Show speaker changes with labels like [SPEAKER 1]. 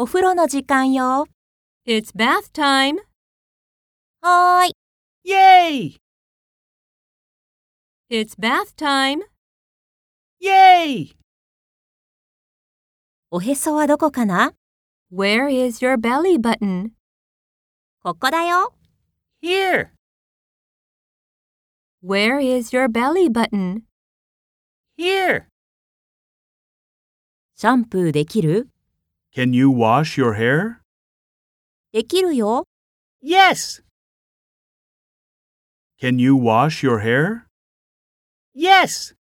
[SPEAKER 1] お風呂の時間よ。
[SPEAKER 2] It's bath time.
[SPEAKER 1] はーい。
[SPEAKER 3] Yay!
[SPEAKER 2] It's bath time.
[SPEAKER 3] Yay!
[SPEAKER 1] おへそはどこかな
[SPEAKER 2] Where is your belly button?
[SPEAKER 1] ここだよ。
[SPEAKER 3] Here!
[SPEAKER 2] Where is your belly button?
[SPEAKER 3] Here!
[SPEAKER 1] シャンプーできる
[SPEAKER 4] Can you wash your hair?
[SPEAKER 1] できるよ。
[SPEAKER 3] Yes!
[SPEAKER 4] Can you wash your hair?
[SPEAKER 3] Yes!